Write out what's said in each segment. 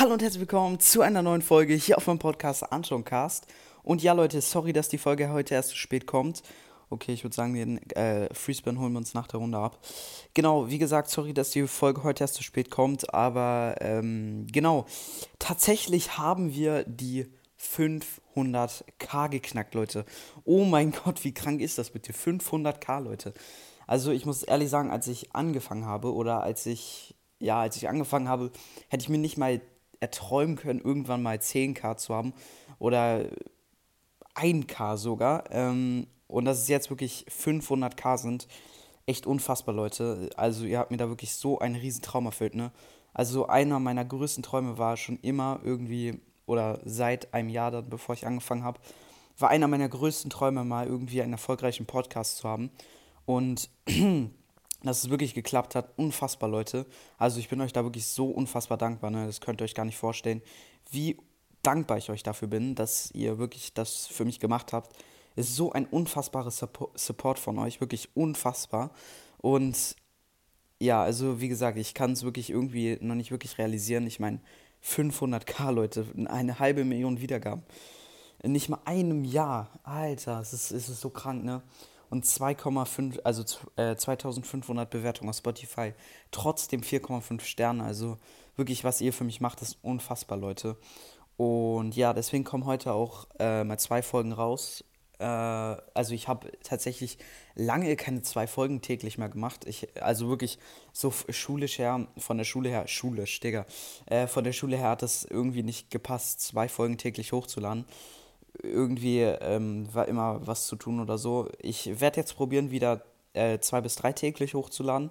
Hallo und herzlich willkommen zu einer neuen Folge hier auf meinem Podcast Antoncast. Und ja, Leute, sorry, dass die Folge heute erst zu spät kommt. Okay, ich würde sagen, den äh, Freespin holen wir uns nach der Runde ab. Genau, wie gesagt, sorry, dass die Folge heute erst zu spät kommt, aber ähm, genau, tatsächlich haben wir die 500k geknackt, Leute. Oh mein Gott, wie krank ist das bitte? 500k, Leute. Also ich muss ehrlich sagen, als ich angefangen habe oder als ich, ja, als ich angefangen habe, hätte ich mir nicht mal erträumen können, irgendwann mal 10k zu haben oder 1k sogar. Ähm, und dass es jetzt wirklich 500k sind, echt unfassbar, Leute. Also ihr habt mir da wirklich so einen riesen Traum erfüllt, ne? Also einer meiner größten Träume war schon immer irgendwie, oder seit einem Jahr dann, bevor ich angefangen habe, war einer meiner größten Träume mal irgendwie einen erfolgreichen Podcast zu haben. Und dass es wirklich geklappt hat, unfassbar, Leute. Also ich bin euch da wirklich so unfassbar dankbar, ne? Das könnt ihr euch gar nicht vorstellen, wie dankbar ich euch dafür bin, dass ihr wirklich das für mich gemacht habt ist so ein unfassbares Support von euch, wirklich unfassbar. Und ja, also wie gesagt, ich kann es wirklich irgendwie noch nicht wirklich realisieren. Ich meine, 500k Leute, eine halbe Million Wiedergaben. In nicht mal einem Jahr. Alter, es ist, es ist so krank, ne? Und 2,5, also äh, 2500 Bewertungen auf Spotify. Trotzdem 4,5 Sterne. Also wirklich, was ihr für mich macht, ist unfassbar, Leute. Und ja, deswegen kommen heute auch äh, mal zwei Folgen raus äh, also ich habe tatsächlich lange keine zwei Folgen täglich mehr gemacht. Ich, also wirklich so schulisch her, von der Schule her, schulisch, Digga, äh, von der Schule her hat es irgendwie nicht gepasst, zwei Folgen täglich hochzuladen. Irgendwie ähm, war immer was zu tun oder so. Ich werde jetzt probieren, wieder äh, zwei bis drei täglich hochzuladen.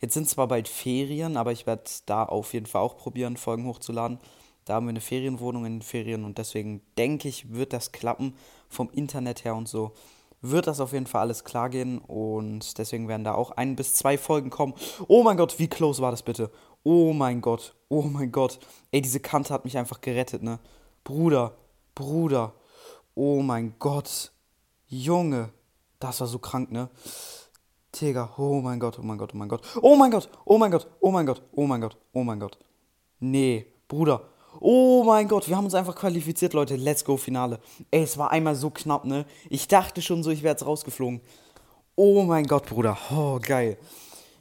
Jetzt sind zwar bald Ferien, aber ich werde da auf jeden Fall auch probieren, Folgen hochzuladen. Da haben wir eine Ferienwohnung in den Ferien und deswegen denke ich, wird das klappen vom Internet her und so. Wird das auf jeden Fall alles klar gehen und deswegen werden da auch ein bis zwei Folgen kommen. Oh mein Gott, wie close war das bitte? Oh mein Gott, oh mein Gott. Ey, diese Kante hat mich einfach gerettet, ne? Bruder, Bruder. Oh mein Gott. Junge, das war so krank, ne? Digga, oh mein Gott, oh mein Gott, oh mein Gott. Oh mein Gott, oh mein Gott, oh mein Gott, oh mein Gott, oh mein Gott. Nee, Bruder, Oh mein Gott, wir haben uns einfach qualifiziert, Leute. Let's go, Finale. Ey, es war einmal so knapp, ne? Ich dachte schon so, ich wäre jetzt rausgeflogen. Oh mein Gott, Bruder. Oh, geil.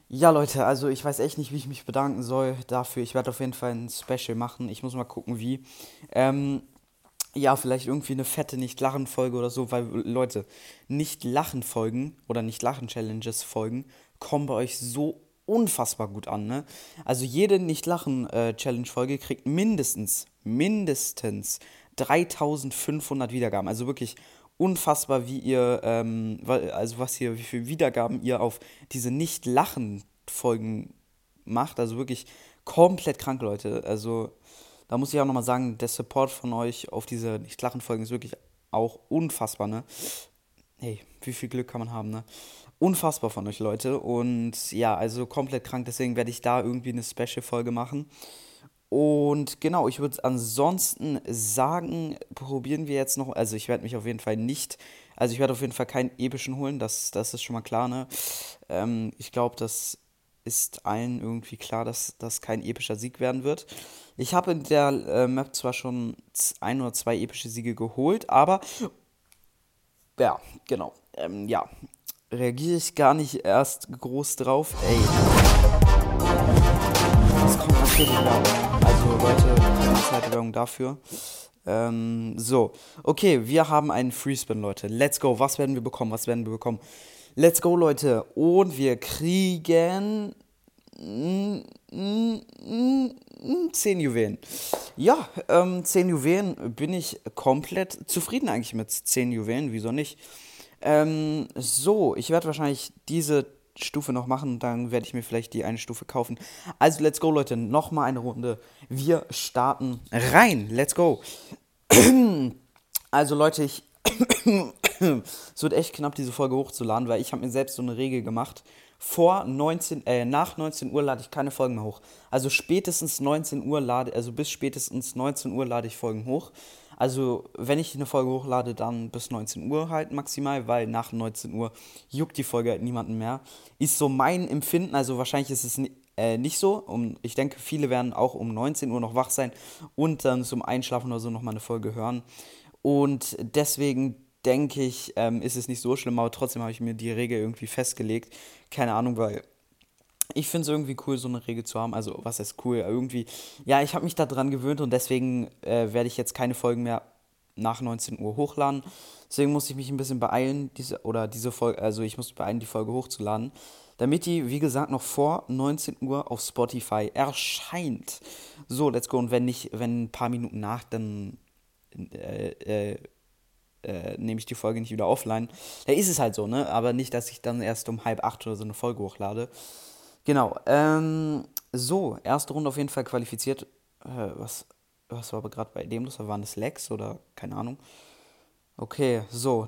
Ja, Leute, also ich weiß echt nicht, wie ich mich bedanken soll dafür. Ich werde auf jeden Fall ein Special machen. Ich muss mal gucken, wie. Ähm, ja, vielleicht irgendwie eine fette Nicht-Lachen-Folge oder so, weil, Leute, Nicht-Lachen-Folgen oder Nicht-Lachen-Challenges-Folgen kommen bei euch so unfassbar gut an. Ne? Also jede Nicht-Lachen-Challenge-Folge kriegt mindestens, mindestens 3500 Wiedergaben. Also wirklich unfassbar, wie ihr, ähm, also was hier, wie viele Wiedergaben ihr auf diese Nicht-Lachen-Folgen macht. Also wirklich komplett krank, Leute. Also da muss ich auch nochmal sagen, der Support von euch auf diese Nicht-Lachen-Folgen ist wirklich auch unfassbar, ne? Hey, wie viel Glück kann man haben, ne? unfassbar von euch, Leute. Und ja, also komplett krank. Deswegen werde ich da irgendwie eine Special-Folge machen. Und genau, ich würde ansonsten sagen, probieren wir jetzt noch. Also, ich werde mich auf jeden Fall nicht. Also, ich werde auf jeden Fall keinen epischen holen. Das, das ist schon mal klar, ne? Ähm, ich glaube, das ist allen irgendwie klar, dass das kein epischer Sieg werden wird. Ich habe in der äh, Map zwar schon ein oder zwei epische Siege geholt, aber ja, genau. Ähm, ja, reagiere ich gar nicht erst groß drauf. Ey. Das kommt natürlich Werbung. Also Leute, Zeit Werbung dafür. Ähm, so, okay, wir haben einen Freespin, Leute. Let's go. Was werden wir bekommen? Was werden wir bekommen? Let's go, Leute. Und wir kriegen 10 Juwelen. Ja, ähm, 10 Juwelen bin ich komplett zufrieden eigentlich mit 10 Juwelen. Wieso nicht? Ähm, so, ich werde wahrscheinlich diese Stufe noch machen, dann werde ich mir vielleicht die eine Stufe kaufen. Also, let's go, Leute. Nochmal eine Runde. Wir starten rein. Let's go. Also, Leute, ich. es wird echt knapp, diese Folge hochzuladen, weil ich habe mir selbst so eine Regel gemacht. Vor 19, äh, nach 19 Uhr lade ich keine Folgen mehr hoch. Also spätestens 19 Uhr lade, also bis spätestens 19 Uhr lade ich Folgen hoch. Also, wenn ich eine Folge hochlade, dann bis 19 Uhr halt maximal, weil nach 19 Uhr juckt die Folge halt niemanden mehr. Ist so mein Empfinden, also wahrscheinlich ist es äh, nicht so. Um, ich denke, viele werden auch um 19 Uhr noch wach sein und dann zum Einschlafen oder so nochmal eine Folge hören. Und deswegen denke ich, ähm, ist es nicht so schlimm, aber trotzdem habe ich mir die Regel irgendwie festgelegt. Keine Ahnung, weil ich finde es irgendwie cool, so eine Regel zu haben. Also, was ist cool? Irgendwie, ja, ich habe mich daran gewöhnt und deswegen äh, werde ich jetzt keine Folgen mehr nach 19 Uhr hochladen. Deswegen muss ich mich ein bisschen beeilen, diese, oder diese Folge, also ich muss beeilen, die Folge hochzuladen, damit die, wie gesagt, noch vor 19 Uhr auf Spotify erscheint. So, let's go. Und wenn nicht, wenn ein paar Minuten nach, dann äh, äh, äh, nehme ich die Folge nicht wieder offline. Da ist es halt so, ne? Aber nicht, dass ich dann erst um halb acht oder so eine Folge hochlade. Genau. Ähm, so, erste Runde auf jeden Fall qualifiziert. Äh, was, was war aber gerade bei dem los? Waren das Lex oder keine Ahnung? Okay, so.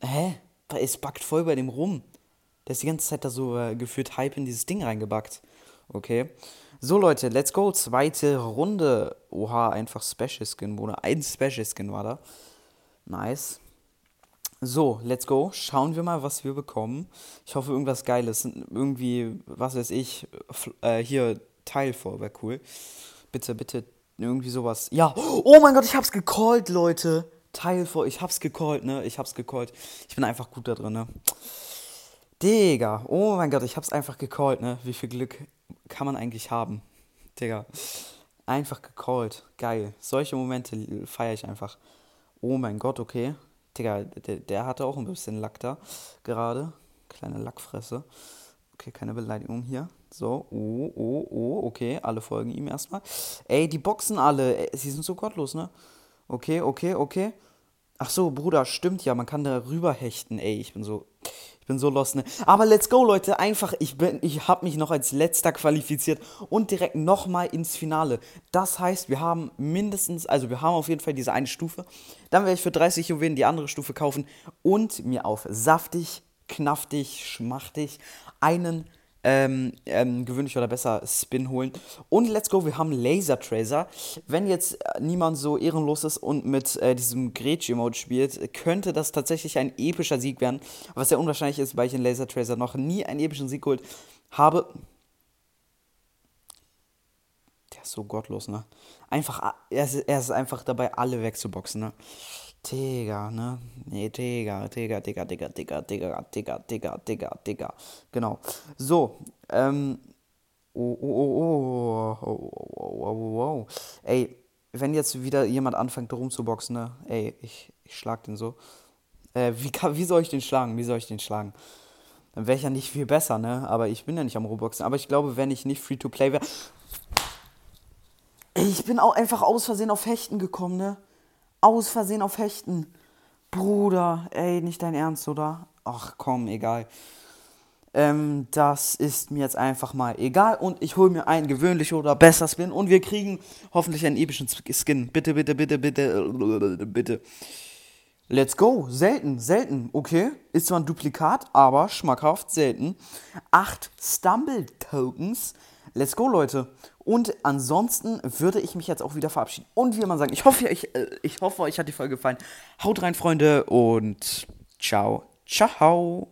Hä? Es backt voll bei dem rum. Der ist die ganze Zeit da so äh, gefühlt Hype in dieses Ding reingebackt. Okay. So, Leute, let's go. Zweite Runde. Oha, einfach Special Skin, Bruder. Ein Special Skin war da. Nice. So, let's go. Schauen wir mal, was wir bekommen. Ich hoffe, irgendwas Geiles. Irgendwie, was weiß ich, äh, hier Teilfor wäre cool. Bitte, bitte, irgendwie sowas. Ja, oh mein Gott, ich hab's gecallt, Leute. Teilfor, ich hab's gecallt, ne? Ich hab's gecallt. Ich bin einfach gut da drin, ne? Digga, oh mein Gott, ich hab's einfach gecallt, ne? Wie viel Glück kann man eigentlich haben? Digga, einfach gecallt. Geil. Solche Momente feiere ich einfach. Oh mein Gott, okay. Digga, der, der hatte auch ein bisschen Lack da gerade. Kleine Lackfresse. Okay, keine Beleidigung hier. So, oh, oh, oh, okay, alle folgen ihm erstmal. Ey, die boxen alle. Ey, sie sind so gottlos, ne? Okay, okay, okay. Ach so, Bruder, stimmt ja, man kann da rüber hechten. Ey, ich bin so bin so lost, ne? Aber let's go, Leute, einfach ich bin ich habe mich noch als letzter qualifiziert und direkt nochmal ins Finale. Das heißt, wir haben mindestens, also wir haben auf jeden Fall diese eine Stufe. Dann werde ich für 30 Juwelen die andere Stufe kaufen und mir auf saftig, knaftig, schmachtig einen ähm, ähm, gewöhnlich oder besser Spin holen. Und let's go, wir haben Laser Tracer. Wenn jetzt niemand so ehrenlos ist und mit äh, diesem Gretsch-Emote spielt, könnte das tatsächlich ein epischer Sieg werden. Was sehr unwahrscheinlich ist, weil ich in Laser Tracer noch nie einen epischen Sieg geholt habe. Der ist so gottlos, ne? Einfach, er ist, er ist einfach dabei, alle wegzuboxen, ne? Digga, ne? Nee, Digga, Digga, Digga, Digga, Digga, Digga, Digga, Digga, Digga, Digga. Genau. So, ähm. Oh, oh, oh, oh, oh, oh, oh, oh. Ey, wenn jetzt wieder jemand anfängt rumzuboxen, ne? Ey, ich, ich schlag den so. Äh, wie, kann, wie soll ich den schlagen? Wie soll ich den schlagen? Dann wäre ich ja nicht viel besser, ne? Aber ich bin ja nicht am Roboxen. Aber ich glaube, wenn ich nicht Free-to-Play wäre. Ich bin auch einfach aus Versehen auf Hechten gekommen, ne? Aus Versehen auf Hechten. Bruder, ey, nicht dein Ernst, oder? Ach komm, egal. Ähm, das ist mir jetzt einfach mal egal und ich hole mir einen gewöhnlichen oder besser Spin und wir kriegen hoffentlich einen epischen Skin. Bitte, bitte, bitte, bitte, bitte. Let's go. Selten, selten. Okay. Ist zwar ein Duplikat, aber schmackhaft selten. Acht Stumble Tokens. Let's go, Leute. Und ansonsten würde ich mich jetzt auch wieder verabschieden. Und wie man sagt, ich hoffe, ich, äh, ich hoffe, euch hat die Folge gefallen. Haut rein, Freunde, und ciao, ciao.